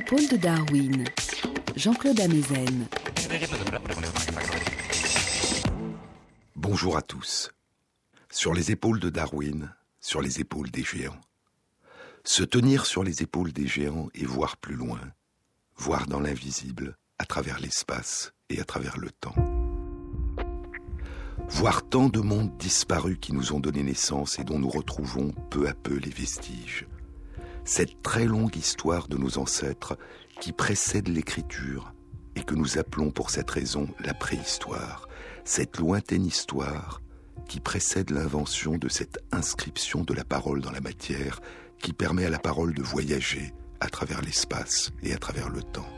Épaules de Darwin, Jean-Claude Amezen. Bonjour à tous. Sur les épaules de Darwin, sur les épaules des géants. Se tenir sur les épaules des géants et voir plus loin, voir dans l'invisible, à travers l'espace et à travers le temps. Voir tant de mondes disparus qui nous ont donné naissance et dont nous retrouvons peu à peu les vestiges. Cette très longue histoire de nos ancêtres qui précède l'écriture et que nous appelons pour cette raison la préhistoire. Cette lointaine histoire qui précède l'invention de cette inscription de la parole dans la matière qui permet à la parole de voyager à travers l'espace et à travers le temps.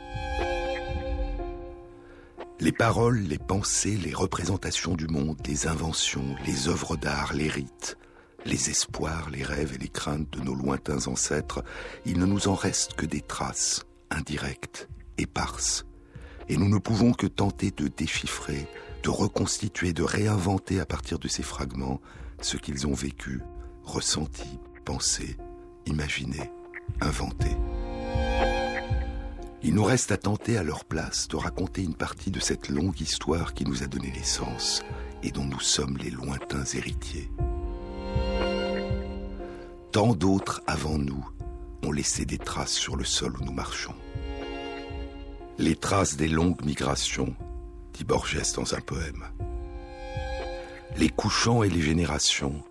Les paroles, les pensées, les représentations du monde, les inventions, les œuvres d'art, les rites, les espoirs, les rêves et les craintes de nos lointains ancêtres, il ne nous en reste que des traces, indirectes, éparses. Et nous ne pouvons que tenter de déchiffrer, de reconstituer, de réinventer à partir de ces fragments ce qu'ils ont vécu, ressenti, pensé, imaginé, inventé. Il nous reste à tenter à leur place de raconter une partie de cette longue histoire qui nous a donné naissance et dont nous sommes les lointains héritiers. Tant d'autres avant nous ont laissé des traces sur le sol où nous marchons. Les traces des longues migrations, dit Borges dans un poème. Les couchants et les générations,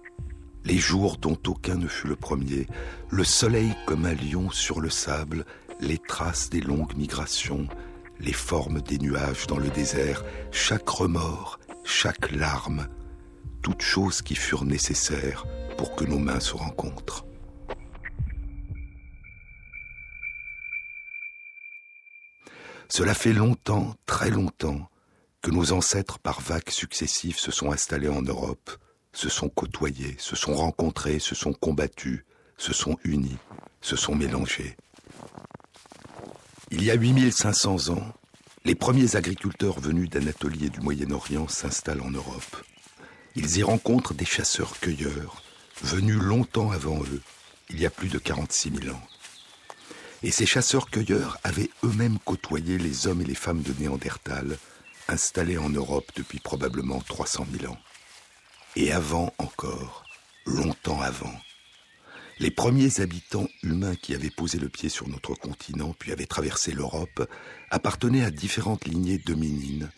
les jours dont aucun ne fut le premier, le soleil comme un lion sur le sable, les traces des longues migrations, les formes des nuages dans le désert, chaque remords, chaque larme, toutes choses qui furent nécessaires pour que nos mains se rencontrent. Cela fait longtemps, très longtemps, que nos ancêtres par vagues successives se sont installés en Europe, se sont côtoyés, se sont rencontrés, se sont combattus, se sont unis, se sont mélangés. Il y a 8500 ans, les premiers agriculteurs venus d'Anatolie et du Moyen-Orient s'installent en Europe. Ils y rencontrent des chasseurs-cueilleurs, venus longtemps avant eux, il y a plus de 46 000 ans. Et ces chasseurs-cueilleurs avaient eux-mêmes côtoyé les hommes et les femmes de Néandertal, installés en Europe depuis probablement 300 000 ans. Et avant encore, longtemps avant, les premiers habitants humains qui avaient posé le pied sur notre continent puis avaient traversé l'Europe appartenaient à différentes lignées dominines,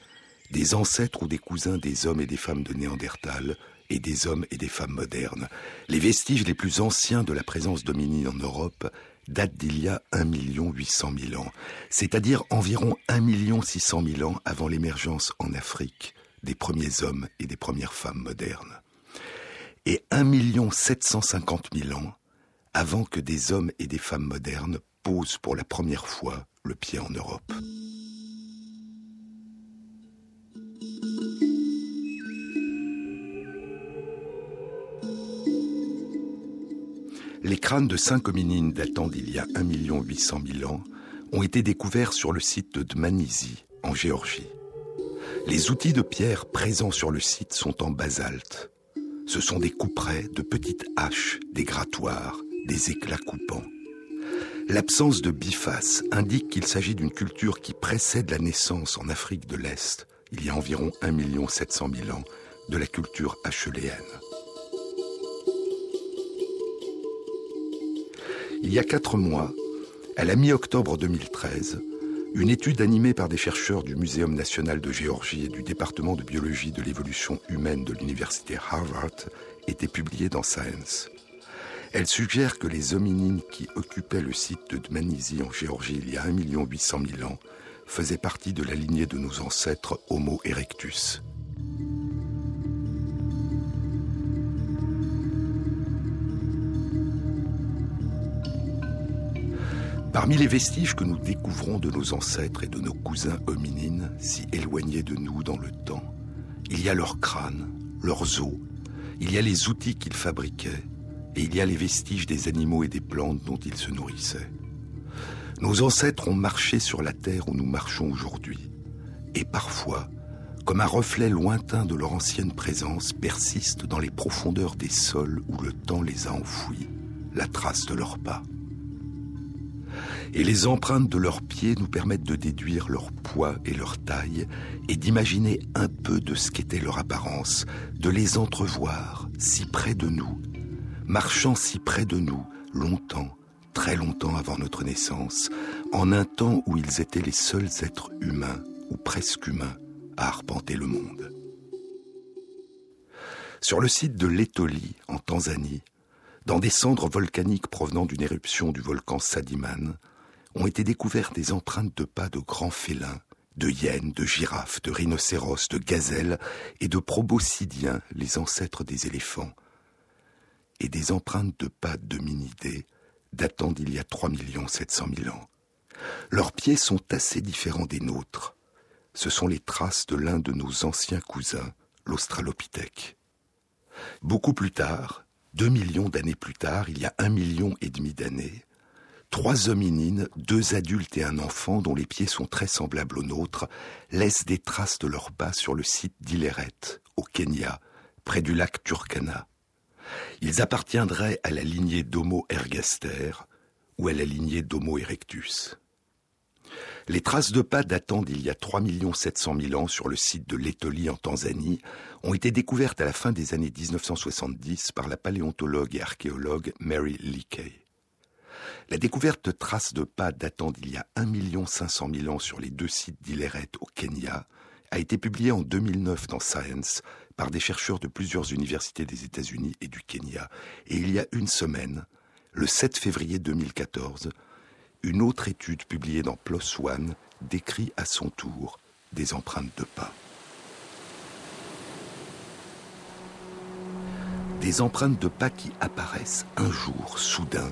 des ancêtres ou des cousins des hommes et des femmes de Néandertal et des hommes et des femmes modernes. Les vestiges les plus anciens de la présence dominine en Europe datent d'il y a 1 800 000 ans, c'est-à-dire environ 1 600 000 ans avant l'émergence en Afrique des premiers hommes et des premières femmes modernes. Et 1 750 000 ans avant que des hommes et des femmes modernes posent pour la première fois le pied en Europe. Les crânes de cinq hominines datant d'il y a 1 800 000 ans ont été découverts sur le site de Dmanisi, en Géorgie. Les outils de pierre présents sur le site sont en basalte. Ce sont des couperets, de petites haches, des grattoirs, des éclats coupants. L'absence de biface indique qu'il s'agit d'une culture qui précède la naissance en Afrique de l'Est, il y a environ 1 700 000 ans, de la culture acheléenne. Il y a quatre mois, à la mi-octobre 2013, une étude animée par des chercheurs du Muséum national de Géorgie et du département de biologie de l'évolution humaine de l'université Harvard était publiée dans Science. Elle suggère que les hominines qui occupaient le site de Dmanisi en Géorgie il y a 1 800 000 ans faisaient partie de la lignée de nos ancêtres Homo erectus. Parmi les vestiges que nous découvrons de nos ancêtres et de nos cousins hominines, si éloignés de nous dans le temps, il y a leurs crânes, leurs os, il y a les outils qu'ils fabriquaient, et il y a les vestiges des animaux et des plantes dont ils se nourrissaient. Nos ancêtres ont marché sur la terre où nous marchons aujourd'hui, et parfois, comme un reflet lointain de leur ancienne présence, persiste dans les profondeurs des sols où le temps les a enfouis, la trace de leurs pas. Et les empreintes de leurs pieds nous permettent de déduire leur poids et leur taille et d'imaginer un peu de ce qu'était leur apparence, de les entrevoir si près de nous, marchant si près de nous, longtemps, très longtemps avant notre naissance, en un temps où ils étaient les seuls êtres humains, ou presque humains, à arpenter le monde. Sur le site de l'Etoli, en Tanzanie, dans des cendres volcaniques provenant d'une éruption du volcan Sadiman, ont été découvertes des empreintes de pas de grands félins, de hyènes, de girafes, de rhinocéros, de gazelles et de proboscidiens, les ancêtres des éléphants, et des empreintes de pas d'hominidés datant d'il y a 3 700 000 ans. Leurs pieds sont assez différents des nôtres. Ce sont les traces de l'un de nos anciens cousins, l'Australopithèque. Beaucoup plus tard, deux millions d'années plus tard, il y a un million et demi d'années, trois hominines, deux adultes et un enfant dont les pieds sont très semblables aux nôtres, laissent des traces de leurs pas sur le site d'Illeret, au Kenya, près du lac Turkana. Ils appartiendraient à la lignée d'Homo ergaster ou à la lignée d'Homo erectus. Les traces de pas datant d'il y a 3 700 000 ans sur le site de l'Étolie en Tanzanie ont été découvertes à la fin des années 1970 par la paléontologue et archéologue Mary Leakey. La découverte de traces de pas datant d'il y a 1 500 000 ans sur les deux sites d'Illeret au Kenya a été publiée en 2009 dans Science par des chercheurs de plusieurs universités des États-Unis et du Kenya. Et il y a une semaine, le 7 février 2014, une autre étude publiée dans PLOS ONE décrit à son tour des empreintes de pas. Des empreintes de pas qui apparaissent un jour, soudain,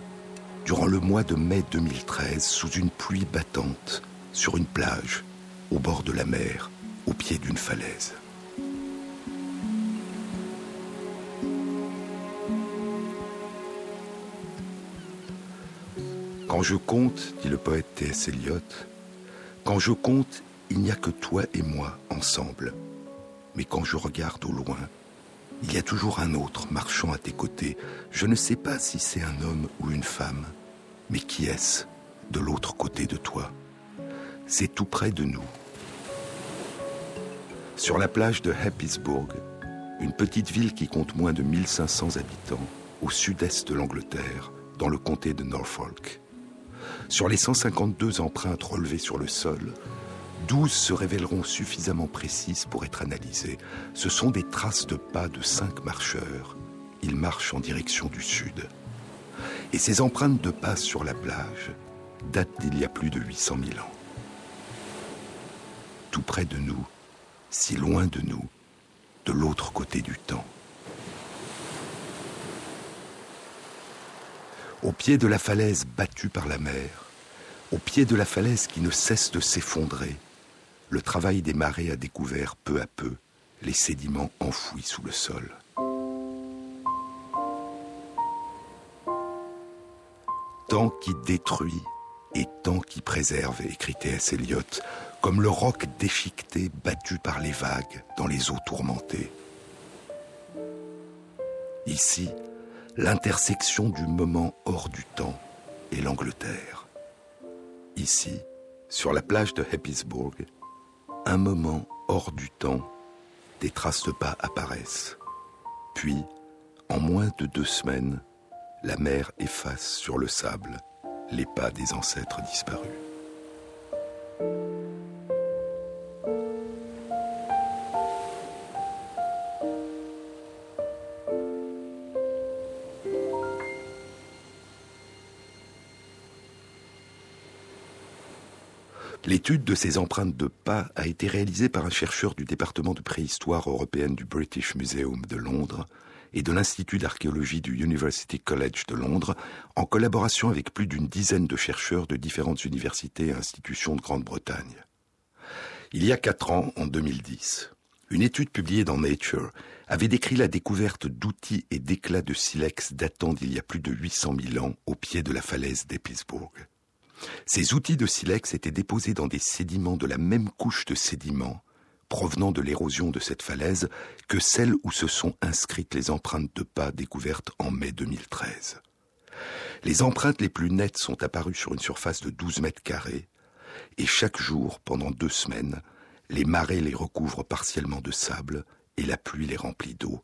durant le mois de mai 2013, sous une pluie battante, sur une plage, au bord de la mer, au pied d'une falaise. Quand je compte, dit le poète T.S. Eliot, quand je compte, il n'y a que toi et moi ensemble. Mais quand je regarde au loin, il y a toujours un autre marchant à tes côtés. Je ne sais pas si c'est un homme ou une femme, mais qui est-ce de l'autre côté de toi? C'est tout près de nous. Sur la plage de Happisburg, une petite ville qui compte moins de 1500 habitants, au sud-est de l'Angleterre, dans le comté de Norfolk. Sur les 152 empreintes relevées sur le sol, 12 se révéleront suffisamment précises pour être analysées. Ce sont des traces de pas de cinq marcheurs. Ils marchent en direction du sud. Et ces empreintes de pas sur la plage datent d'il y a plus de 800 000 ans. Tout près de nous, si loin de nous, de l'autre côté du temps. Au pied de la falaise battue par la mer, au pied de la falaise qui ne cesse de s'effondrer, le travail des marées a découvert peu à peu les sédiments enfouis sous le sol. Tant qui détruit et tant qui préserve, écrit T.S. Eliot, comme le roc déchiqueté battu par les vagues dans les eaux tourmentées. Ici, l'intersection du moment hors du temps et l'Angleterre. Ici, sur la plage de Happisburg, un moment hors du temps, des traces de pas apparaissent. Puis, en moins de deux semaines, la mer efface sur le sable les pas des ancêtres disparus. L'étude de ces empreintes de pas a été réalisée par un chercheur du département de préhistoire européenne du British Museum de Londres et de l'Institut d'archéologie du University College de Londres, en collaboration avec plus d'une dizaine de chercheurs de différentes universités et institutions de Grande-Bretagne. Il y a quatre ans, en 2010, une étude publiée dans Nature avait décrit la découverte d'outils et d'éclats de silex datant d'il y a plus de 800 000 ans au pied de la falaise d'Episburg. Ces outils de silex étaient déposés dans des sédiments de la même couche de sédiments provenant de l'érosion de cette falaise que celle où se sont inscrites les empreintes de pas découvertes en mai 2013. Les empreintes les plus nettes sont apparues sur une surface de 12 mètres carrés, et chaque jour, pendant deux semaines, les marais les recouvrent partiellement de sable et la pluie les remplit d'eau.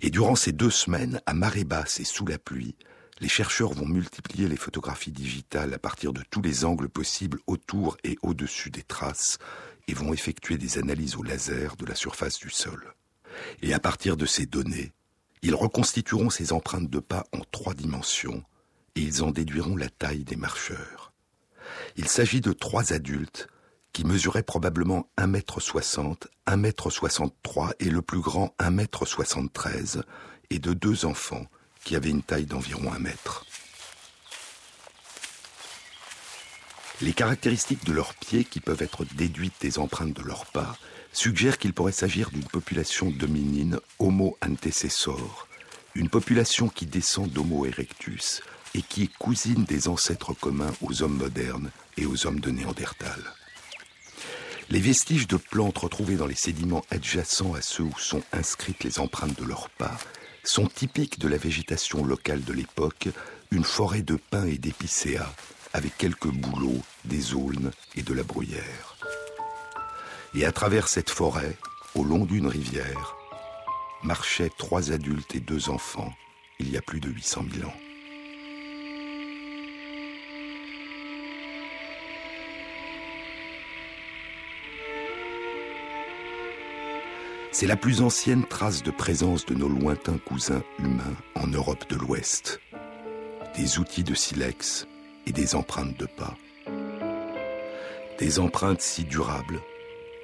Et durant ces deux semaines, à marée basse et sous la pluie, les chercheurs vont multiplier les photographies digitales à partir de tous les angles possibles autour et au-dessus des traces et vont effectuer des analyses au laser de la surface du sol. Et à partir de ces données, ils reconstitueront ces empreintes de pas en trois dimensions et ils en déduiront la taille des marcheurs. Il s'agit de trois adultes qui mesuraient probablement 1m60, 1m63 et le plus grand 1m73, et de deux enfants qui avaient une taille d'environ 1 mètre. Les caractéristiques de leurs pieds, qui peuvent être déduites des empreintes de leurs pas, suggèrent qu'il pourrait s'agir d'une population dominine Homo antecessor, une population qui descend d'Homo erectus et qui est cousine des ancêtres communs aux hommes modernes et aux hommes de Néandertal. Les vestiges de plantes retrouvés dans les sédiments adjacents à ceux où sont inscrites les empreintes de leurs pas sont typiques de la végétation locale de l'époque, une forêt de pins et d'épicéas, avec quelques bouleaux, des aulnes et de la bruyère. Et à travers cette forêt, au long d'une rivière, marchaient trois adultes et deux enfants, il y a plus de 800 000 ans. C'est la plus ancienne trace de présence de nos lointains cousins humains en Europe de l'Ouest. Des outils de silex et des empreintes de pas. Des empreintes si durables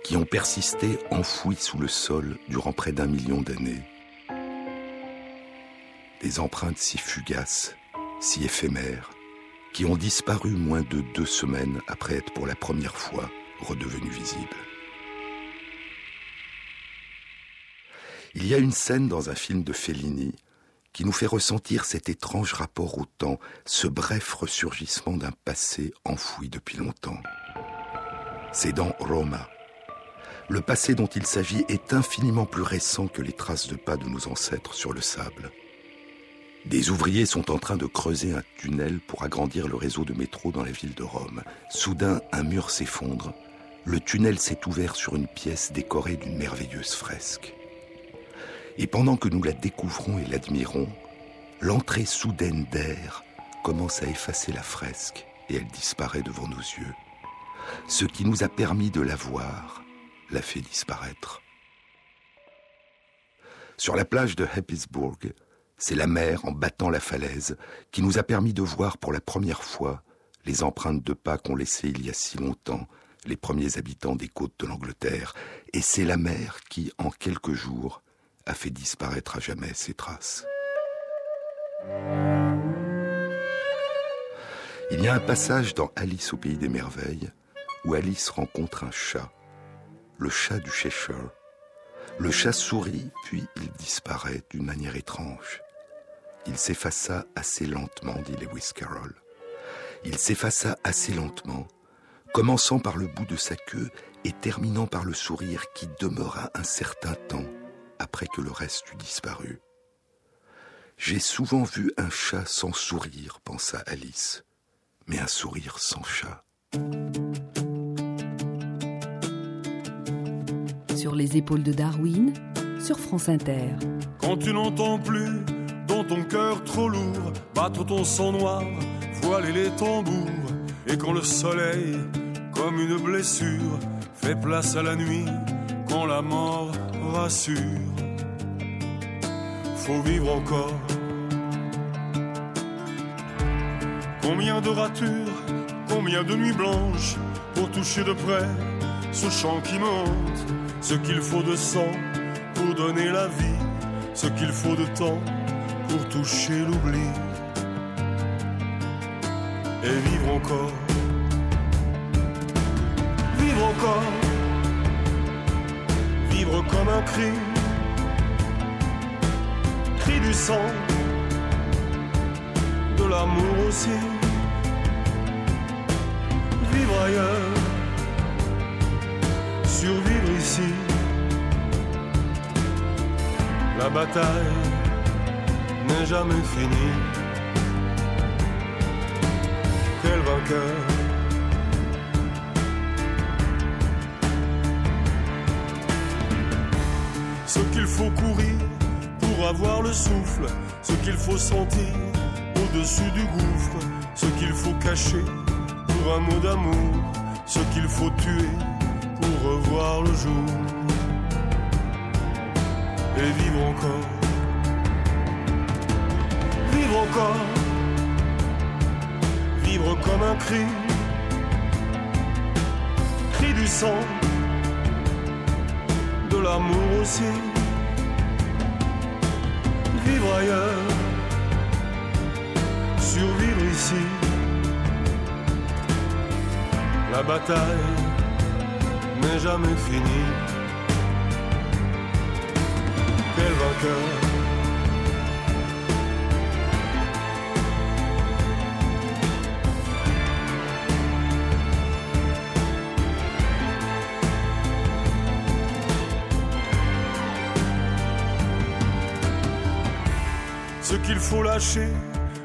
qui ont persisté enfouies sous le sol durant près d'un million d'années. Des empreintes si fugaces, si éphémères, qui ont disparu moins de deux semaines après être pour la première fois redevenues visibles. Il y a une scène dans un film de Fellini qui nous fait ressentir cet étrange rapport au temps, ce bref ressurgissement d'un passé enfoui depuis longtemps. C'est dans Roma. Le passé dont il s'agit est infiniment plus récent que les traces de pas de nos ancêtres sur le sable. Des ouvriers sont en train de creuser un tunnel pour agrandir le réseau de métro dans la ville de Rome. Soudain, un mur s'effondre. Le tunnel s'est ouvert sur une pièce décorée d'une merveilleuse fresque. Et pendant que nous la découvrons et l'admirons, l'entrée soudaine d'air commence à effacer la fresque et elle disparaît devant nos yeux. Ce qui nous a permis de la voir la fait disparaître. Sur la plage de Heppisburg, c'est la mer en battant la falaise qui nous a permis de voir pour la première fois les empreintes de pas qu'ont laissées il y a si longtemps les premiers habitants des côtes de l'Angleterre, et c'est la mer qui, en quelques jours, a fait disparaître à jamais ses traces. Il y a un passage dans Alice au pays des merveilles où Alice rencontre un chat, le chat du Cheshire. Le chat sourit, puis il disparaît d'une manière étrange. Il s'effaça assez lentement, dit Lewis Carroll. Il s'effaça assez lentement, commençant par le bout de sa queue et terminant par le sourire qui demeura un certain temps après que le reste eut disparu. J'ai souvent vu un chat sans sourire, pensa Alice, mais un sourire sans chat. Sur les épaules de Darwin, sur France Inter. Quand tu n'entends plus dans ton cœur trop lourd battre ton sang noir, voiler les tambours, et quand le soleil, comme une blessure, fait place à la nuit, quand la mort rassure. Faut vivre encore. Combien de ratures, combien de nuits blanches pour toucher de près ce chant qui monte, ce qu'il faut de sang pour donner la vie, ce qu'il faut de temps pour toucher l'oubli et vivre encore. Vivre encore comme un cri, cri du sang, de l'amour aussi, vivre ailleurs, survivre ici, la bataille n'est jamais finie. vainqueur. Faut courir pour avoir le souffle, ce qu'il faut sentir au-dessus du gouffre, ce qu'il faut cacher pour un mot d'amour, ce qu'il faut tuer pour revoir le jour. Et vivre encore. Vivre encore, vivre comme un cri, cri du sang, de l'amour aussi. Vivre ailleurs, survivre ici. La bataille n'est jamais finie. Quel vainqueur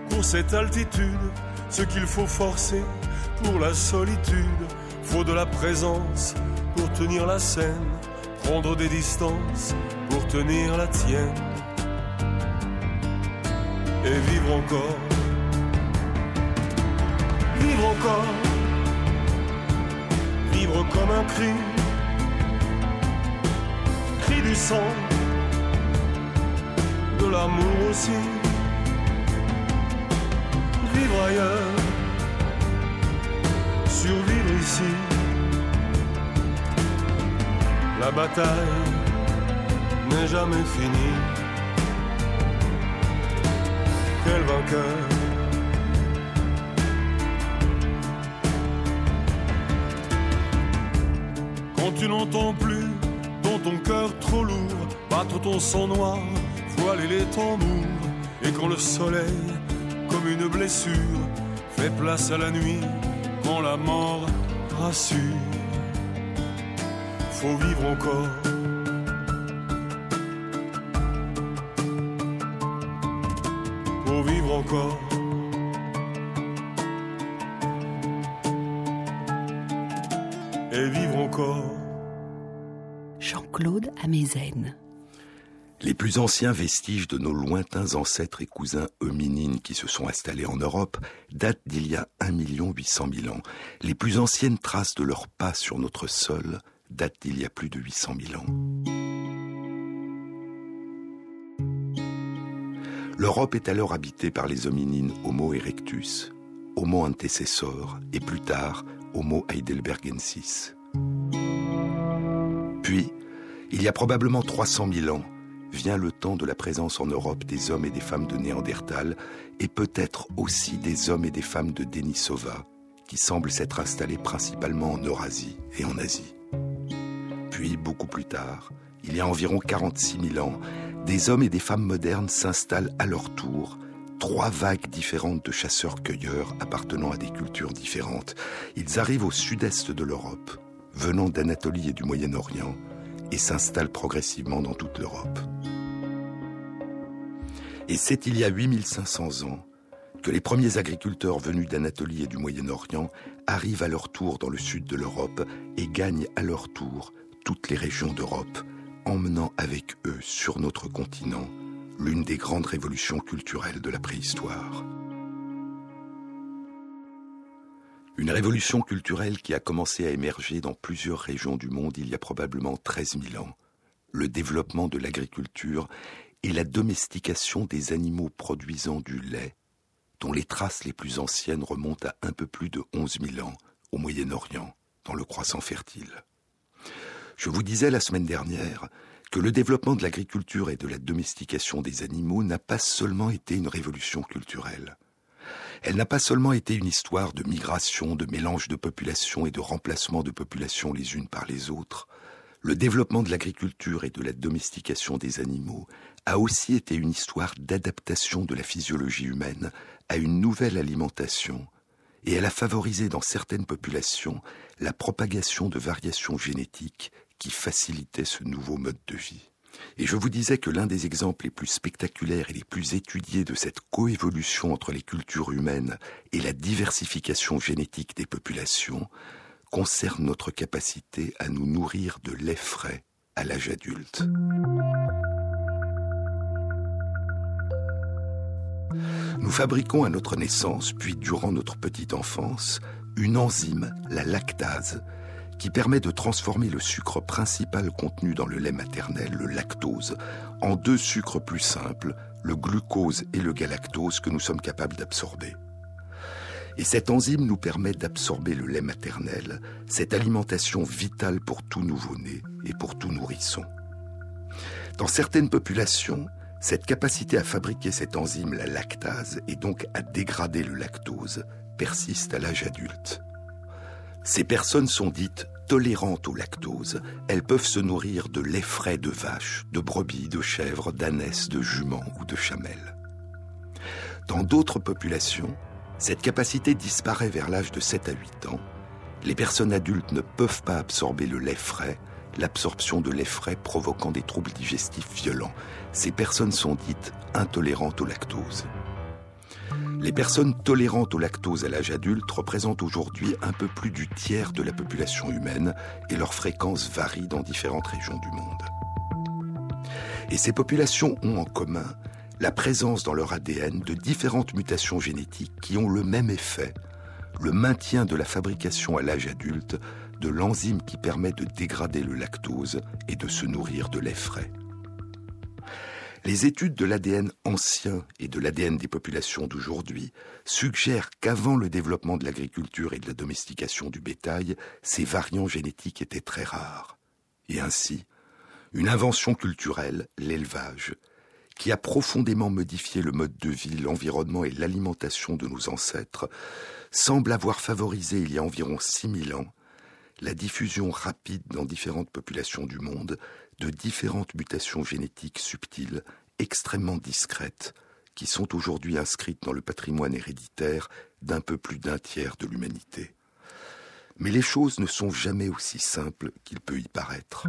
pour cette altitude, ce qu'il faut forcer pour la solitude, faut de la présence pour tenir la scène, prendre des distances pour tenir la tienne et vivre encore. Vivre encore, vivre comme un cri, cri du sang, de l'amour aussi. Survivre ici. La bataille n'est jamais finie. Quel vainqueur Quand tu n'entends plus dans ton cœur trop lourd battre ton sang noir, voiler les tambours, et quand le soleil, une blessure, fait place à la nuit, quand la mort rassure, faut vivre encore. Faut vivre encore. Et vivre encore. Jean-Claude Amezen. Les plus anciens vestiges de nos lointains ancêtres et cousins hominines qui se sont installés en Europe datent d'il y a 1 800 000 ans. Les plus anciennes traces de leurs pas sur notre sol datent d'il y a plus de 800 000 ans. L'Europe est alors habitée par les hominines Homo erectus, Homo antecessor et plus tard Homo heidelbergensis. Puis, il y a probablement 300 000 ans, vient le temps de la présence en Europe des hommes et des femmes de Néandertal et peut-être aussi des hommes et des femmes de Denisova, qui semblent s'être installés principalement en Eurasie et en Asie. Puis, beaucoup plus tard, il y a environ 46 000 ans, des hommes et des femmes modernes s'installent à leur tour, trois vagues différentes de chasseurs-cueilleurs appartenant à des cultures différentes. Ils arrivent au sud-est de l'Europe, venant d'Anatolie et du Moyen-Orient, et s'installent progressivement dans toute l'Europe. Et c'est il y a 8500 ans que les premiers agriculteurs venus d'Anatolie et du Moyen-Orient arrivent à leur tour dans le sud de l'Europe et gagnent à leur tour toutes les régions d'Europe, emmenant avec eux sur notre continent l'une des grandes révolutions culturelles de la préhistoire. Une révolution culturelle qui a commencé à émerger dans plusieurs régions du monde il y a probablement 13 000 ans. Le développement de l'agriculture et la domestication des animaux produisant du lait, dont les traces les plus anciennes remontent à un peu plus de 11 000 ans au Moyen-Orient, dans le croissant fertile. Je vous disais la semaine dernière que le développement de l'agriculture et de la domestication des animaux n'a pas seulement été une révolution culturelle. Elle n'a pas seulement été une histoire de migration, de mélange de populations et de remplacement de populations les unes par les autres. Le développement de l'agriculture et de la domestication des animaux a aussi été une histoire d'adaptation de la physiologie humaine à une nouvelle alimentation, et elle a favorisé dans certaines populations la propagation de variations génétiques qui facilitaient ce nouveau mode de vie. Et je vous disais que l'un des exemples les plus spectaculaires et les plus étudiés de cette coévolution entre les cultures humaines et la diversification génétique des populations concerne notre capacité à nous nourrir de lait frais à l'âge adulte. Nous fabriquons à notre naissance, puis durant notre petite enfance, une enzyme, la lactase, qui permet de transformer le sucre principal contenu dans le lait maternel, le lactose, en deux sucres plus simples, le glucose et le galactose que nous sommes capables d'absorber. Et cette enzyme nous permet d'absorber le lait maternel, cette alimentation vitale pour tout nouveau-né et pour tout nourrisson. Dans certaines populations, cette capacité à fabriquer cette enzyme, la lactase, et donc à dégrader le lactose, persiste à l'âge adulte. Ces personnes sont dites tolérantes au lactose. Elles peuvent se nourrir de lait frais de vache, de brebis, de chèvres, d'ânesses, de juments ou de chamelles. Dans d'autres populations, cette capacité disparaît vers l'âge de 7 à 8 ans. Les personnes adultes ne peuvent pas absorber le lait frais, l'absorption de lait frais provoquant des troubles digestifs violents. Ces personnes sont dites intolérantes au lactose. Les personnes tolérantes au lactose à l'âge adulte représentent aujourd'hui un peu plus du tiers de la population humaine et leur fréquence varie dans différentes régions du monde. Et ces populations ont en commun la présence dans leur ADN de différentes mutations génétiques qui ont le même effet, le maintien de la fabrication à l'âge adulte de l'enzyme qui permet de dégrader le lactose et de se nourrir de lait frais. Les études de l'ADN ancien et de l'ADN des populations d'aujourd'hui suggèrent qu'avant le développement de l'agriculture et de la domestication du bétail, ces variants génétiques étaient très rares. Et ainsi, une invention culturelle, l'élevage, qui a profondément modifié le mode de vie, l'environnement et l'alimentation de nos ancêtres, semble avoir favorisé il y a environ 6000 ans la diffusion rapide dans différentes populations du monde de différentes mutations génétiques subtiles, extrêmement discrètes, qui sont aujourd'hui inscrites dans le patrimoine héréditaire d'un peu plus d'un tiers de l'humanité. Mais les choses ne sont jamais aussi simples qu'il peut y paraître.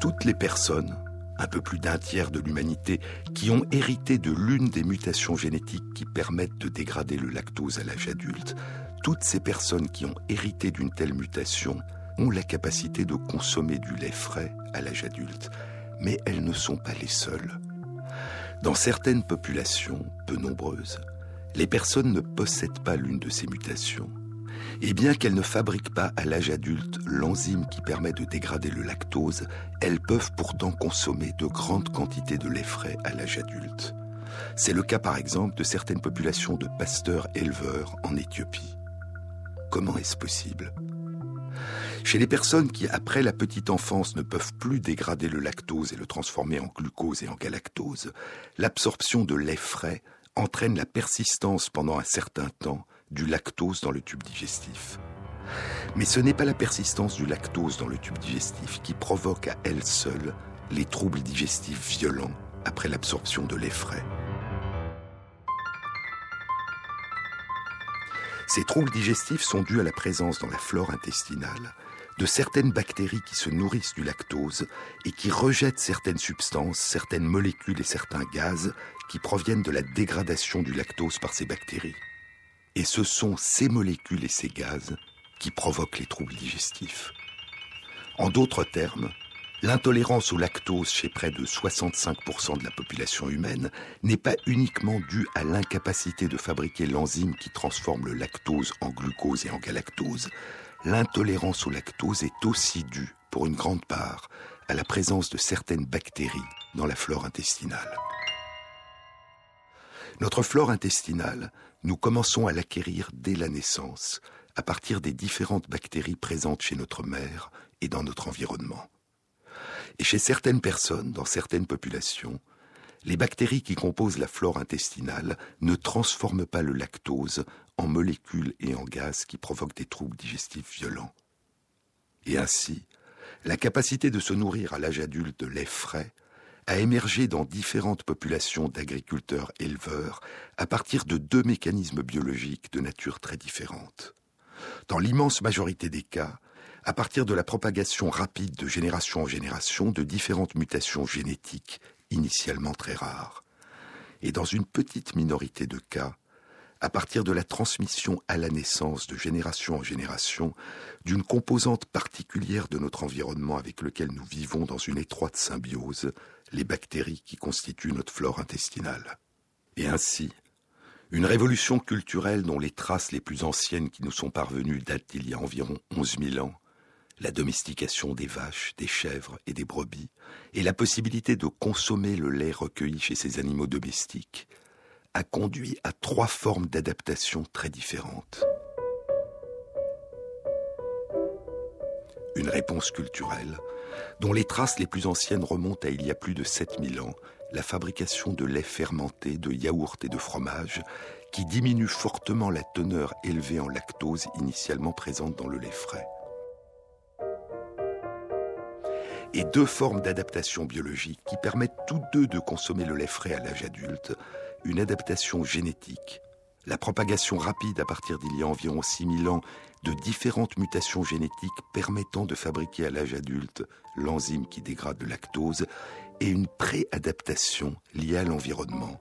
Toutes les personnes, un peu plus d'un tiers de l'humanité, qui ont hérité de l'une des mutations génétiques qui permettent de dégrader le lactose à l'âge adulte, toutes ces personnes qui ont hérité d'une telle mutation ont la capacité de consommer du lait frais à l'âge adulte, mais elles ne sont pas les seules. Dans certaines populations, peu nombreuses, les personnes ne possèdent pas l'une de ces mutations. Et bien qu'elles ne fabriquent pas à l'âge adulte l'enzyme qui permet de dégrader le lactose, elles peuvent pourtant consommer de grandes quantités de lait frais à l'âge adulte. C'est le cas par exemple de certaines populations de pasteurs-éleveurs en Éthiopie. Comment est-ce possible? Chez les personnes qui, après la petite enfance, ne peuvent plus dégrader le lactose et le transformer en glucose et en galactose, l'absorption de lait frais entraîne la persistance pendant un certain temps du lactose dans le tube digestif. Mais ce n'est pas la persistance du lactose dans le tube digestif qui provoque à elle seule les troubles digestifs violents après l'absorption de lait frais. Ces troubles digestifs sont dus à la présence dans la flore intestinale de certaines bactéries qui se nourrissent du lactose et qui rejettent certaines substances, certaines molécules et certains gaz qui proviennent de la dégradation du lactose par ces bactéries. Et ce sont ces molécules et ces gaz qui provoquent les troubles digestifs. En d'autres termes, l'intolérance au lactose chez près de 65% de la population humaine n'est pas uniquement due à l'incapacité de fabriquer l'enzyme qui transforme le lactose en glucose et en galactose, l'intolérance au lactose est aussi due, pour une grande part, à la présence de certaines bactéries dans la flore intestinale. Notre flore intestinale, nous commençons à l'acquérir dès la naissance, à partir des différentes bactéries présentes chez notre mère et dans notre environnement. Et chez certaines personnes, dans certaines populations, les bactéries qui composent la flore intestinale ne transforment pas le lactose en molécules et en gaz qui provoquent des troubles digestifs violents. Et ainsi, la capacité de se nourrir à l'âge adulte de lait frais a émergé dans différentes populations d'agriculteurs-éleveurs à partir de deux mécanismes biologiques de nature très différente. Dans l'immense majorité des cas, à partir de la propagation rapide de génération en génération de différentes mutations génétiques initialement très rares. Et dans une petite minorité de cas, à partir de la transmission à la naissance de génération en génération d'une composante particulière de notre environnement avec lequel nous vivons dans une étroite symbiose, les bactéries qui constituent notre flore intestinale. Et ainsi, une révolution culturelle dont les traces les plus anciennes qui nous sont parvenues datent d'il y a environ onze mille ans, la domestication des vaches, des chèvres et des brebis, et la possibilité de consommer le lait recueilli chez ces animaux domestiques, a conduit à trois formes d'adaptation très différentes. Une réponse culturelle, dont les traces les plus anciennes remontent à il y a plus de 7000 ans, la fabrication de lait fermenté, de yaourt et de fromage, qui diminue fortement la teneur élevée en lactose initialement présente dans le lait frais. Et deux formes d'adaptation biologique qui permettent toutes deux de consommer le lait frais à l'âge adulte, une adaptation génétique, la propagation rapide à partir d'il y a environ 6000 ans de différentes mutations génétiques permettant de fabriquer à l'âge adulte l'enzyme qui dégrade le lactose et une préadaptation liée à l'environnement,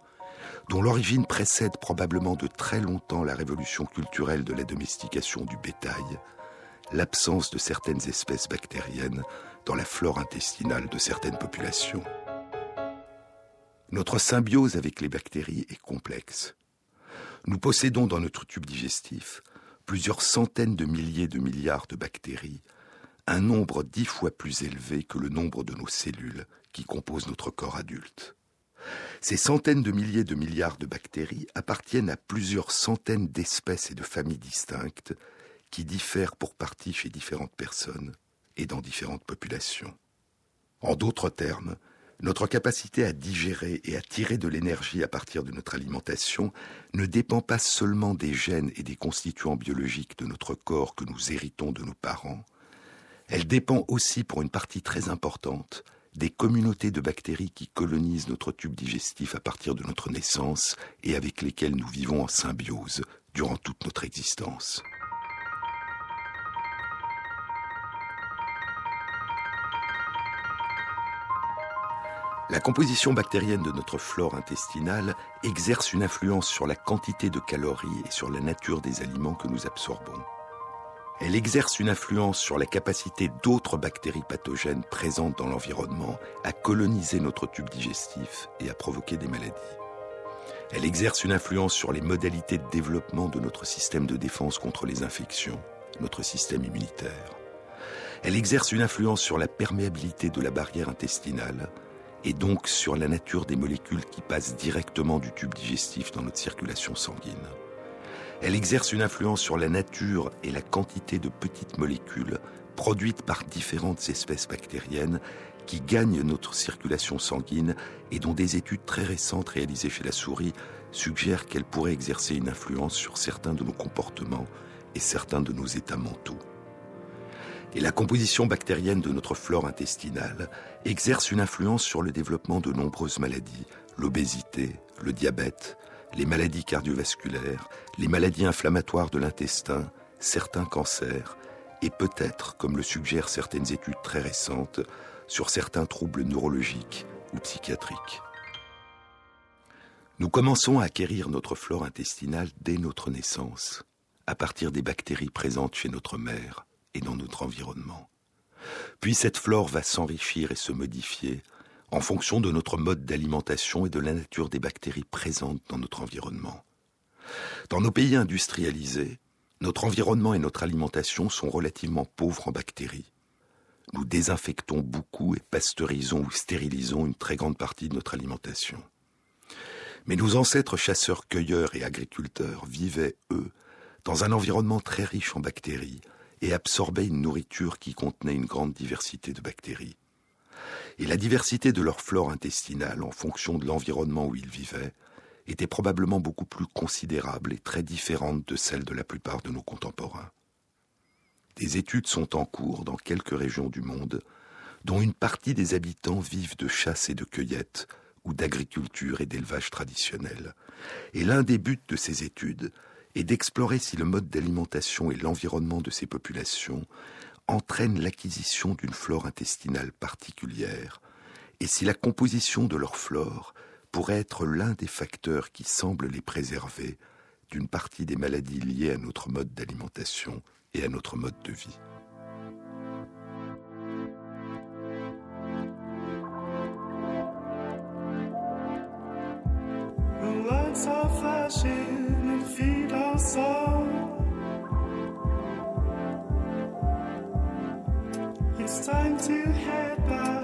dont l'origine précède probablement de très longtemps la révolution culturelle de la domestication du bétail, l'absence de certaines espèces bactériennes dans la flore intestinale de certaines populations. Notre symbiose avec les bactéries est complexe. Nous possédons dans notre tube digestif plusieurs centaines de milliers de milliards de bactéries, un nombre dix fois plus élevé que le nombre de nos cellules qui composent notre corps adulte. Ces centaines de milliers de milliards de bactéries appartiennent à plusieurs centaines d'espèces et de familles distinctes qui diffèrent pour partie chez différentes personnes et dans différentes populations. En d'autres termes, notre capacité à digérer et à tirer de l'énergie à partir de notre alimentation ne dépend pas seulement des gènes et des constituants biologiques de notre corps que nous héritons de nos parents, elle dépend aussi pour une partie très importante des communautés de bactéries qui colonisent notre tube digestif à partir de notre naissance et avec lesquelles nous vivons en symbiose durant toute notre existence. La composition bactérienne de notre flore intestinale exerce une influence sur la quantité de calories et sur la nature des aliments que nous absorbons. Elle exerce une influence sur la capacité d'autres bactéries pathogènes présentes dans l'environnement à coloniser notre tube digestif et à provoquer des maladies. Elle exerce une influence sur les modalités de développement de notre système de défense contre les infections, notre système immunitaire. Elle exerce une influence sur la perméabilité de la barrière intestinale, et donc sur la nature des molécules qui passent directement du tube digestif dans notre circulation sanguine. Elle exerce une influence sur la nature et la quantité de petites molécules produites par différentes espèces bactériennes qui gagnent notre circulation sanguine et dont des études très récentes réalisées chez la souris suggèrent qu'elles pourraient exercer une influence sur certains de nos comportements et certains de nos états mentaux et la composition bactérienne de notre flore intestinale exerce une influence sur le développement de nombreuses maladies, l'obésité, le diabète, les maladies cardiovasculaires, les maladies inflammatoires de l'intestin, certains cancers, et peut-être, comme le suggèrent certaines études très récentes, sur certains troubles neurologiques ou psychiatriques. Nous commençons à acquérir notre flore intestinale dès notre naissance, à partir des bactéries présentes chez notre mère, et dans notre environnement. Puis cette flore va s'enrichir et se modifier en fonction de notre mode d'alimentation et de la nature des bactéries présentes dans notre environnement. Dans nos pays industrialisés, notre environnement et notre alimentation sont relativement pauvres en bactéries. Nous désinfectons beaucoup et pasteurisons ou stérilisons une très grande partie de notre alimentation. Mais nos ancêtres chasseurs-cueilleurs et agriculteurs vivaient, eux, dans un environnement très riche en bactéries, et absorbaient une nourriture qui contenait une grande diversité de bactéries. Et la diversité de leur flore intestinale, en fonction de l'environnement où ils vivaient, était probablement beaucoup plus considérable et très différente de celle de la plupart de nos contemporains. Des études sont en cours dans quelques régions du monde, dont une partie des habitants vivent de chasse et de cueillette, ou d'agriculture et d'élevage traditionnels. Et l'un des buts de ces études et d'explorer si le mode d'alimentation et l'environnement de ces populations entraînent l'acquisition d'une flore intestinale particulière, et si la composition de leur flore pourrait être l'un des facteurs qui semblent les préserver d'une partie des maladies liées à notre mode d'alimentation et à notre mode de vie. Time to head back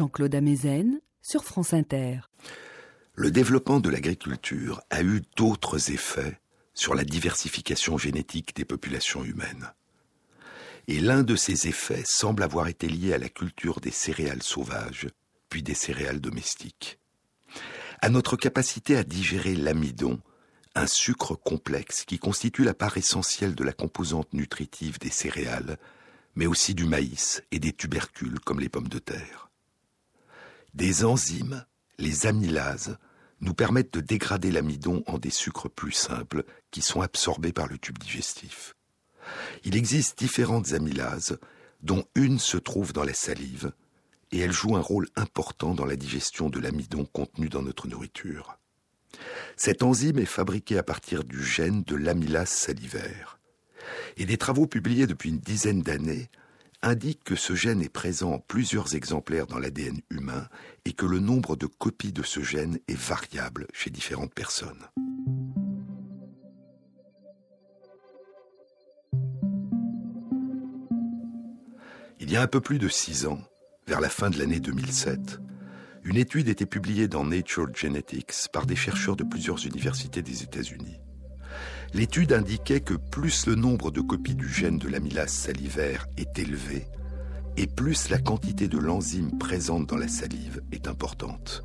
Jean-Claude Amezen sur France Inter. Le développement de l'agriculture a eu d'autres effets sur la diversification génétique des populations humaines. Et l'un de ces effets semble avoir été lié à la culture des céréales sauvages, puis des céréales domestiques. À notre capacité à digérer l'amidon, un sucre complexe qui constitue la part essentielle de la composante nutritive des céréales, mais aussi du maïs et des tubercules comme les pommes de terre. Des enzymes, les amylases, nous permettent de dégrader l'amidon en des sucres plus simples qui sont absorbés par le tube digestif. Il existe différentes amylases, dont une se trouve dans la salive, et elle joue un rôle important dans la digestion de l'amidon contenu dans notre nourriture. Cette enzyme est fabriquée à partir du gène de l'amylase salivaire. Et des travaux publiés depuis une dizaine d'années indiquent que ce gène est présent en plusieurs exemplaires dans l'ADN humain et que le nombre de copies de ce gène est variable chez différentes personnes. Il y a un peu plus de six ans, vers la fin de l'année 2007, une étude était publiée dans Nature Genetics par des chercheurs de plusieurs universités des États-Unis. L'étude indiquait que plus le nombre de copies du gène de l'amylase salivaire est élevé, et plus la quantité de l'enzyme présente dans la salive est importante.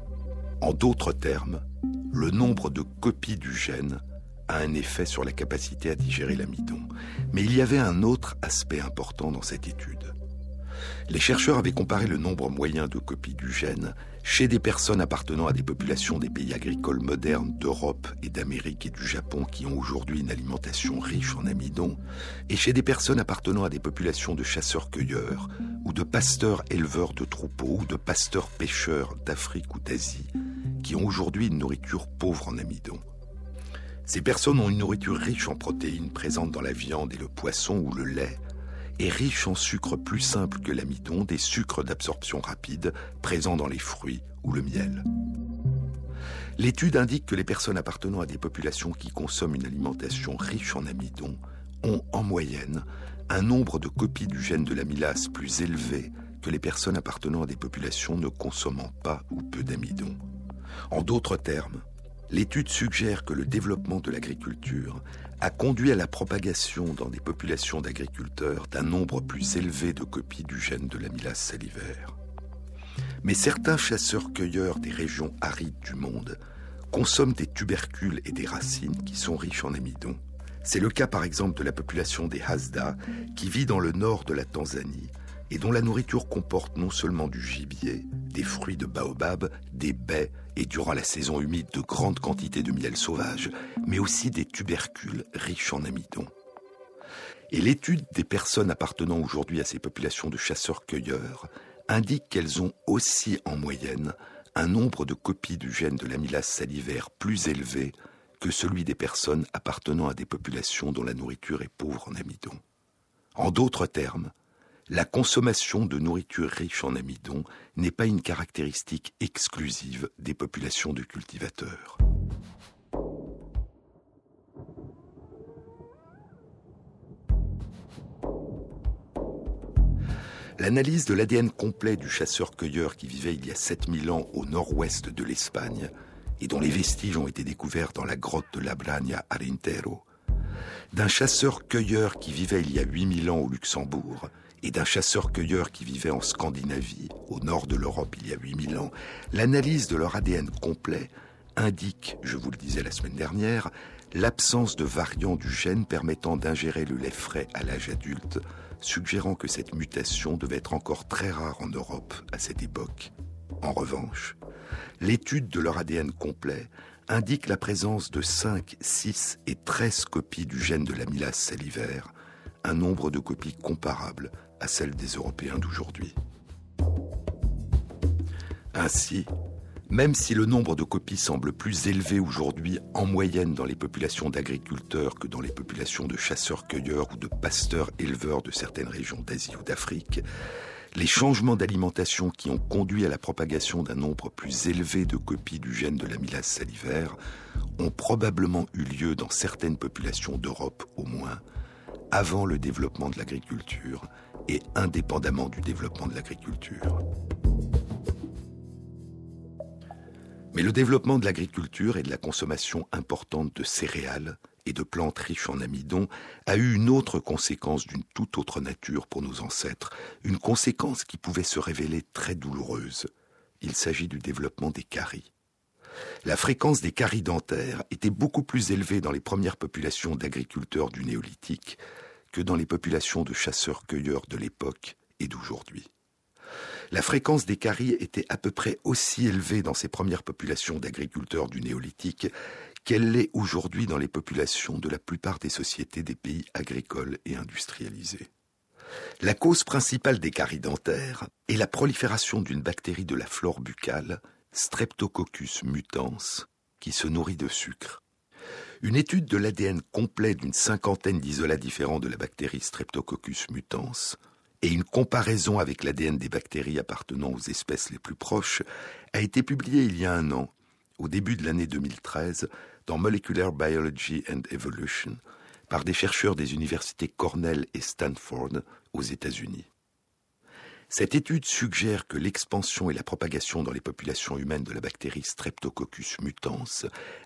En d'autres termes, le nombre de copies du gène a un effet sur la capacité à digérer l'amidon. Mais il y avait un autre aspect important dans cette étude. Les chercheurs avaient comparé le nombre moyen de copies du gène chez des personnes appartenant à des populations des pays agricoles modernes d'Europe et d'Amérique et du Japon qui ont aujourd'hui une alimentation riche en amidon, et chez des personnes appartenant à des populations de chasseurs-cueilleurs ou de pasteurs-éleveurs de troupeaux ou de pasteurs-pêcheurs d'Afrique ou d'Asie qui ont aujourd'hui une nourriture pauvre en amidon. Ces personnes ont une nourriture riche en protéines présentes dans la viande et le poisson ou le lait, est riche en sucres plus simples que l'amidon, des sucres d'absorption rapide présents dans les fruits ou le miel. L'étude indique que les personnes appartenant à des populations qui consomment une alimentation riche en amidon ont en moyenne un nombre de copies du gène de l'amylase plus élevé que les personnes appartenant à des populations ne consommant pas ou peu d'amidon. En d'autres termes, l'étude suggère que le développement de l'agriculture a conduit à la propagation dans des populations d'agriculteurs d'un nombre plus élevé de copies du gène de l'amylase salivaire. Mais certains chasseurs-cueilleurs des régions arides du monde consomment des tubercules et des racines qui sont riches en amidon. C'est le cas par exemple de la population des Hasda qui vit dans le nord de la Tanzanie et dont la nourriture comporte non seulement du gibier, des fruits de baobab, des baies et durant la saison humide de grandes quantités de miel sauvage, mais aussi des tubercules riches en amidon. Et l'étude des personnes appartenant aujourd'hui à ces populations de chasseurs-cueilleurs indique qu'elles ont aussi en moyenne un nombre de copies du gène de l'amylase salivaire plus élevé que celui des personnes appartenant à des populations dont la nourriture est pauvre en amidon. En d'autres termes, la consommation de nourriture riche en amidon n'est pas une caractéristique exclusive des populations de cultivateurs. L'analyse de l'ADN complet du chasseur-cueilleur qui vivait il y a 7000 ans au nord-ouest de l'Espagne et dont les vestiges ont été découverts dans la grotte de la Bragna à d'un chasseur-cueilleur qui vivait il y a 8000 ans au Luxembourg et d'un chasseur-cueilleur qui vivait en Scandinavie, au nord de l'Europe il y a 8000 ans, l'analyse de leur ADN complet indique, je vous le disais la semaine dernière, l'absence de variants du gène permettant d'ingérer le lait frais à l'âge adulte, suggérant que cette mutation devait être encore très rare en Europe à cette époque. En revanche, l'étude de leur ADN complet indique la présence de 5, 6 et 13 copies du gène de l'amylase salivaire, un nombre de copies comparable à celle des Européens d'aujourd'hui. Ainsi, même si le nombre de copies semble plus élevé aujourd'hui en moyenne dans les populations d'agriculteurs que dans les populations de chasseurs-cueilleurs ou de pasteurs-éleveurs de certaines régions d'Asie ou d'Afrique, les changements d'alimentation qui ont conduit à la propagation d'un nombre plus élevé de copies du gène de l'amylase salivaire ont probablement eu lieu dans certaines populations d'Europe au moins, avant le développement de l'agriculture et indépendamment du développement de l'agriculture. Mais le développement de l'agriculture et de la consommation importante de céréales et de plantes riches en amidon a eu une autre conséquence d'une toute autre nature pour nos ancêtres, une conséquence qui pouvait se révéler très douloureuse. Il s'agit du développement des caries. La fréquence des caries dentaires était beaucoup plus élevée dans les premières populations d'agriculteurs du néolithique que dans les populations de chasseurs-cueilleurs de l'époque et d'aujourd'hui. la fréquence des caries était à peu près aussi élevée dans ces premières populations d'agriculteurs du néolithique qu'elle l'est aujourd'hui dans les populations de la plupart des sociétés des pays agricoles et industrialisés. La cause principale des caries dentaires est la prolifération d'une bactérie de la flore buccale, Streptococcus mutans, qui se nourrit de sucre. Une étude de l'ADN complet d'une cinquantaine d'isolats différents de la bactérie Streptococcus mutans et une comparaison avec l'ADN des bactéries appartenant aux espèces les plus proches a été publiée il y a un an, au début de l'année 2013, dans Molecular Biology and Evolution, par des chercheurs des universités Cornell et Stanford aux États-Unis. Cette étude suggère que l'expansion et la propagation dans les populations humaines de la bactérie Streptococcus mutans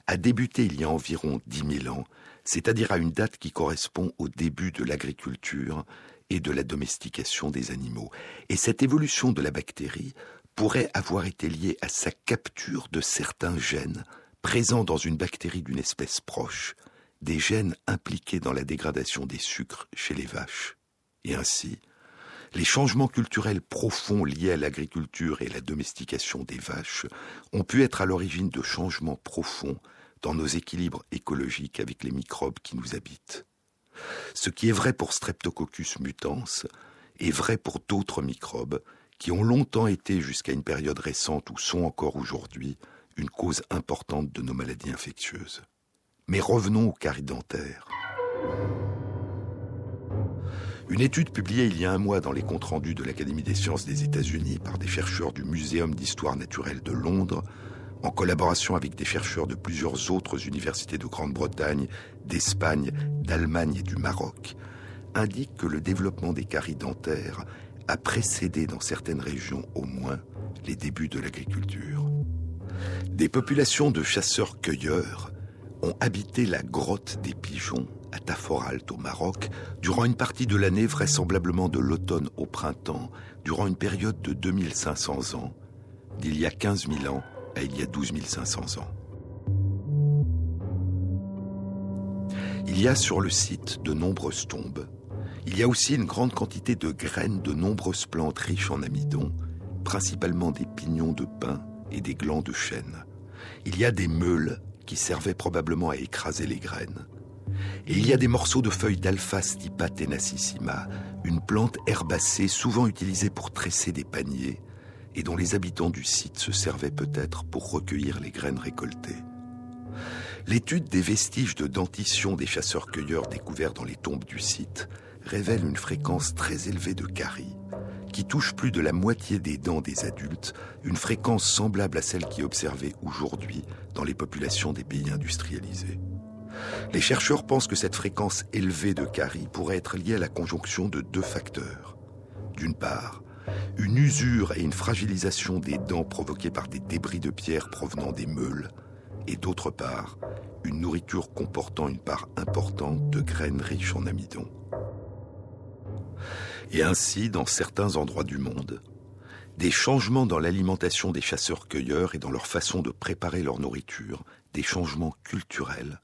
a débuté il y a environ 10 000 ans, c'est-à-dire à une date qui correspond au début de l'agriculture et de la domestication des animaux. Et cette évolution de la bactérie pourrait avoir été liée à sa capture de certains gènes présents dans une bactérie d'une espèce proche, des gènes impliqués dans la dégradation des sucres chez les vaches. Et ainsi, les changements culturels profonds liés à l'agriculture et la domestication des vaches ont pu être à l'origine de changements profonds dans nos équilibres écologiques avec les microbes qui nous habitent. Ce qui est vrai pour Streptococcus mutans est vrai pour d'autres microbes qui ont longtemps été jusqu'à une période récente ou sont encore aujourd'hui une cause importante de nos maladies infectieuses. Mais revenons aux caries dentaires. Une étude publiée il y a un mois dans les comptes rendus de l'Académie des sciences des États-Unis par des chercheurs du Muséum d'histoire naturelle de Londres, en collaboration avec des chercheurs de plusieurs autres universités de Grande-Bretagne, d'Espagne, d'Allemagne et du Maroc, indique que le développement des caries dentaires a précédé dans certaines régions au moins les débuts de l'agriculture. Des populations de chasseurs-cueilleurs ont habité la grotte des pigeons à Taforalt au Maroc durant une partie de l'année, vraisemblablement de l'automne au printemps, durant une période de 2500 ans, d'il y a 15 000 ans à il y a 12 500 ans. Il y a sur le site de nombreuses tombes. Il y a aussi une grande quantité de graines de nombreuses plantes riches en amidon, principalement des pignons de pin et des glands de chêne. Il y a des meules qui servaient probablement à écraser les graines. Et il y a des morceaux de feuilles d'Alpha stipa tenacissima, une plante herbacée souvent utilisée pour tresser des paniers et dont les habitants du site se servaient peut-être pour recueillir les graines récoltées. L'étude des vestiges de dentition des chasseurs-cueilleurs découverts dans les tombes du site révèle une fréquence très élevée de caries, qui touche plus de la moitié des dents des adultes, une fréquence semblable à celle qui est observée aujourd'hui dans les populations des pays industrialisés. Les chercheurs pensent que cette fréquence élevée de caries pourrait être liée à la conjonction de deux facteurs. D'une part, une usure et une fragilisation des dents provoquées par des débris de pierre provenant des meules, et d'autre part, une nourriture comportant une part importante de graines riches en amidon. Et ainsi, dans certains endroits du monde, des changements dans l'alimentation des chasseurs-cueilleurs et dans leur façon de préparer leur nourriture, des changements culturels,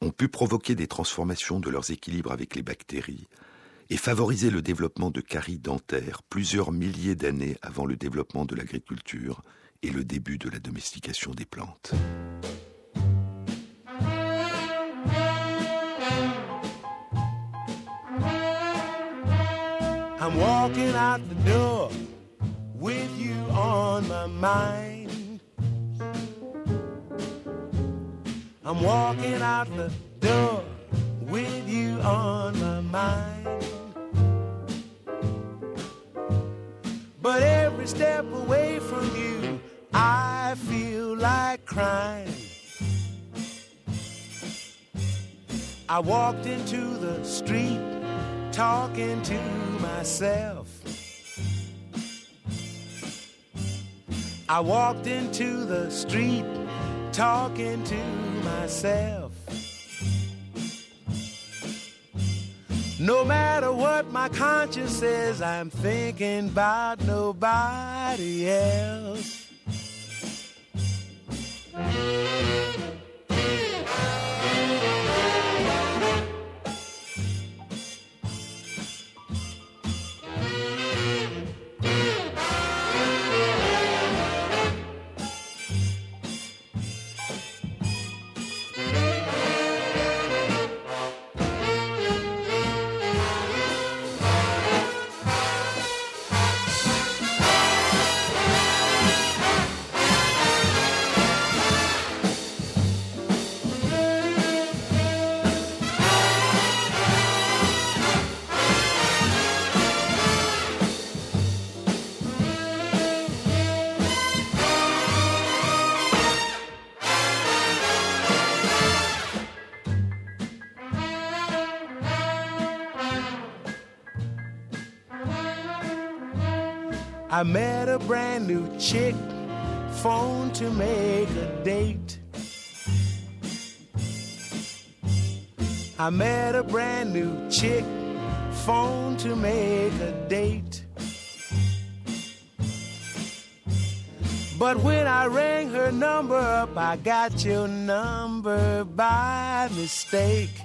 ont pu provoquer des transformations de leurs équilibres avec les bactéries et favoriser le développement de caries dentaires plusieurs milliers d'années avant le développement de l'agriculture et le début de la domestication des plantes. I'm walking out the door with you on my mind. I'm walking out the door with you on my mind. But every step away from you, I feel like crying. I walked into the street talking to myself. I walked into the street talking to myself. No matter what my conscience says, I'm thinking about nobody else. New chick, phone to make a date. I met a brand new chick, phone to make a date. But when I rang her number up, I got your number by mistake.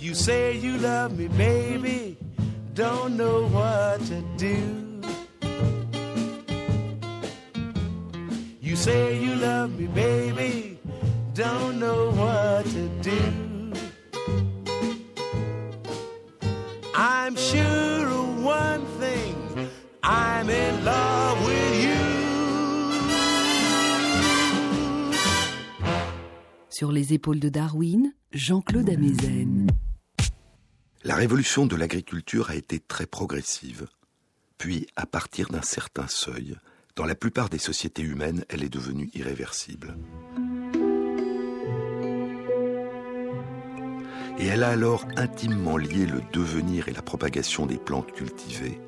You say you love me, baby, don't know what to do. Say you love me, baby, don't know what to do. I'm sure of one thing, I'm in love with you. Sur les épaules de Darwin, Jean-Claude Amezen. La révolution de l'agriculture a été très progressive. Puis, à partir d'un certain seuil, dans la plupart des sociétés humaines, elle est devenue irréversible. Et elle a alors intimement lié le devenir et la propagation des plantes cultivées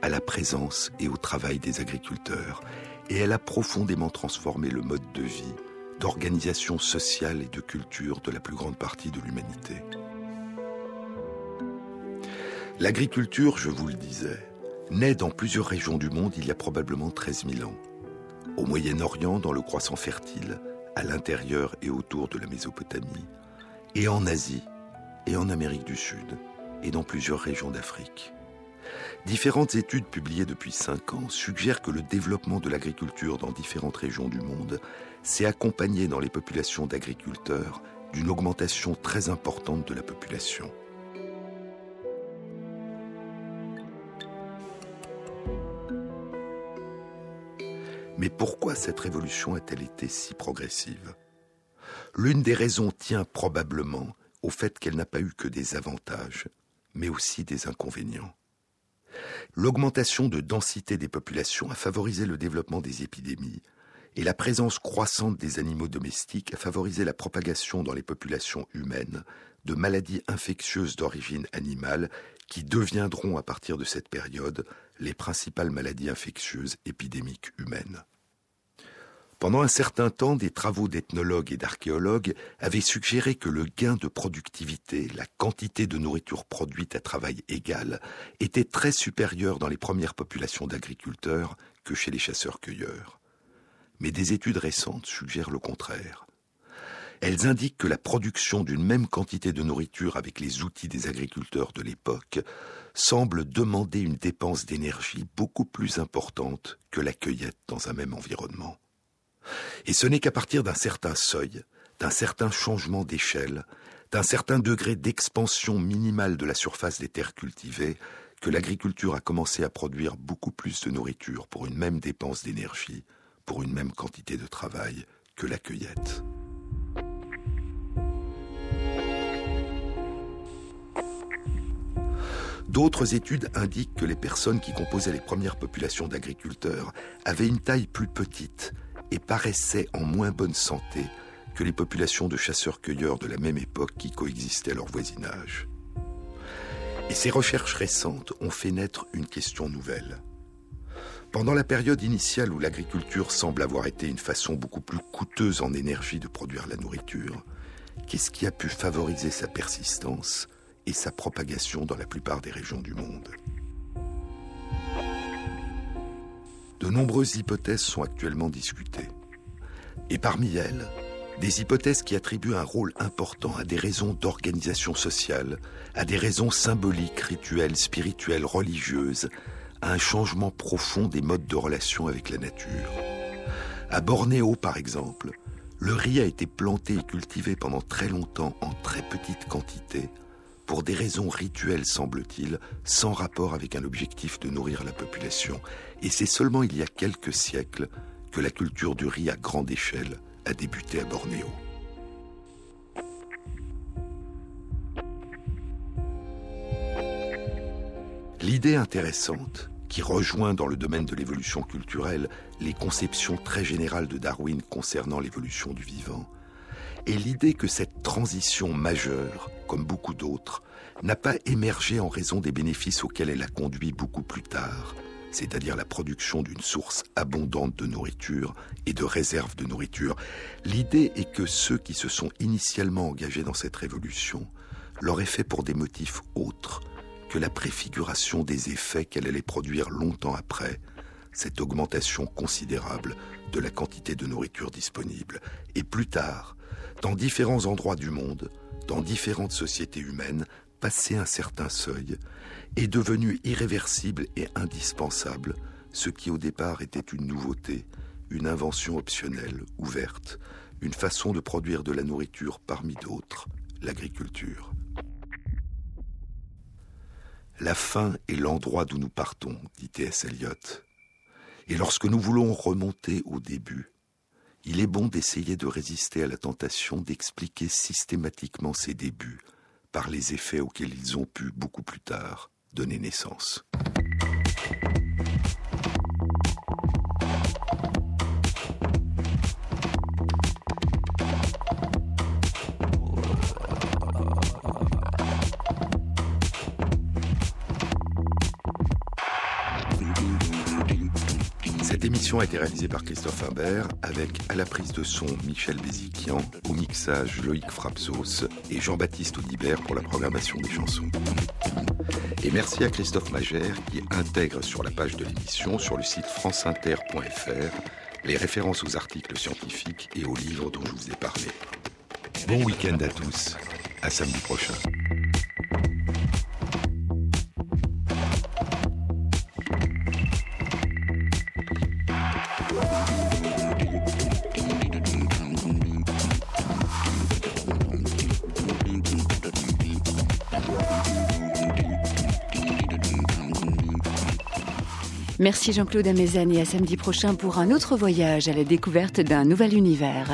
à la présence et au travail des agriculteurs. Et elle a profondément transformé le mode de vie, d'organisation sociale et de culture de la plus grande partie de l'humanité. L'agriculture, je vous le disais, naît dans plusieurs régions du monde il y a probablement 13 000 ans. Au Moyen-Orient, dans le croissant fertile, à l'intérieur et autour de la Mésopotamie, et en Asie, et en Amérique du Sud, et dans plusieurs régions d'Afrique. Différentes études publiées depuis cinq ans suggèrent que le développement de l'agriculture dans différentes régions du monde s'est accompagné dans les populations d'agriculteurs d'une augmentation très importante de la population. Mais pourquoi cette révolution a-t-elle été si progressive? L'une des raisons tient probablement au fait qu'elle n'a pas eu que des avantages, mais aussi des inconvénients. L'augmentation de densité des populations a favorisé le développement des épidémies, et la présence croissante des animaux domestiques a favorisé la propagation dans les populations humaines de maladies infectieuses d'origine animale qui deviendront à partir de cette période les principales maladies infectieuses épidémiques humaines. Pendant un certain temps, des travaux d'ethnologues et d'archéologues avaient suggéré que le gain de productivité, la quantité de nourriture produite à travail égal, était très supérieur dans les premières populations d'agriculteurs que chez les chasseurs-cueilleurs. Mais des études récentes suggèrent le contraire. Elles indiquent que la production d'une même quantité de nourriture avec les outils des agriculteurs de l'époque semble demander une dépense d'énergie beaucoup plus importante que la cueillette dans un même environnement. Et ce n'est qu'à partir d'un certain seuil, d'un certain changement d'échelle, d'un certain degré d'expansion minimale de la surface des terres cultivées, que l'agriculture a commencé à produire beaucoup plus de nourriture pour une même dépense d'énergie, pour une même quantité de travail que la cueillette. D'autres études indiquent que les personnes qui composaient les premières populations d'agriculteurs avaient une taille plus petite et paraissaient en moins bonne santé que les populations de chasseurs-cueilleurs de la même époque qui coexistaient à leur voisinage. Et ces recherches récentes ont fait naître une question nouvelle. Pendant la période initiale où l'agriculture semble avoir été une façon beaucoup plus coûteuse en énergie de produire la nourriture, qu'est-ce qui a pu favoriser sa persistance et sa propagation dans la plupart des régions du monde? De nombreuses hypothèses sont actuellement discutées. Et parmi elles, des hypothèses qui attribuent un rôle important à des raisons d'organisation sociale, à des raisons symboliques, rituelles, spirituelles, religieuses, à un changement profond des modes de relation avec la nature. À Bornéo, par exemple, le riz a été planté et cultivé pendant très longtemps en très petite quantité, pour des raisons rituelles, semble-t-il, sans rapport avec un objectif de nourrir la population. Et c'est seulement il y a quelques siècles que la culture du riz à grande échelle a débuté à Bornéo. L'idée intéressante, qui rejoint dans le domaine de l'évolution culturelle les conceptions très générales de Darwin concernant l'évolution du vivant, est l'idée que cette transition majeure, comme beaucoup d'autres, n'a pas émergé en raison des bénéfices auxquels elle a conduit beaucoup plus tard, c'est-à-dire la production d'une source abondante de nourriture et de réserves de nourriture. L'idée est que ceux qui se sont initialement engagés dans cette révolution l'auraient fait pour des motifs autres que la préfiguration des effets qu'elle allait produire longtemps après, cette augmentation considérable de la quantité de nourriture disponible. Et plus tard, dans différents endroits du monde, dans différentes sociétés humaines, passé un certain seuil, est devenu irréversible et indispensable, ce qui au départ était une nouveauté, une invention optionnelle, ouverte, une façon de produire de la nourriture parmi d'autres, l'agriculture. La fin est l'endroit d'où nous partons, dit T.S. Eliot. Et lorsque nous voulons remonter au début, il est bon d'essayer de résister à la tentation d'expliquer systématiquement ces débuts par les effets auxquels ils ont pu beaucoup plus tard donner naissance. A été réalisée par Christophe Imbert avec à la prise de son Michel Béziquian, au mixage Loïc Frapsos et Jean-Baptiste Audibert pour la programmation des chansons. Et merci à Christophe Magère qui intègre sur la page de l'émission sur le site franceinter.fr les références aux articles scientifiques et aux livres dont je vous ai parlé. Bon week-end à tous, à samedi prochain. Merci Jean-Claude Amezen et à samedi prochain pour un autre voyage à la découverte d'un nouvel univers.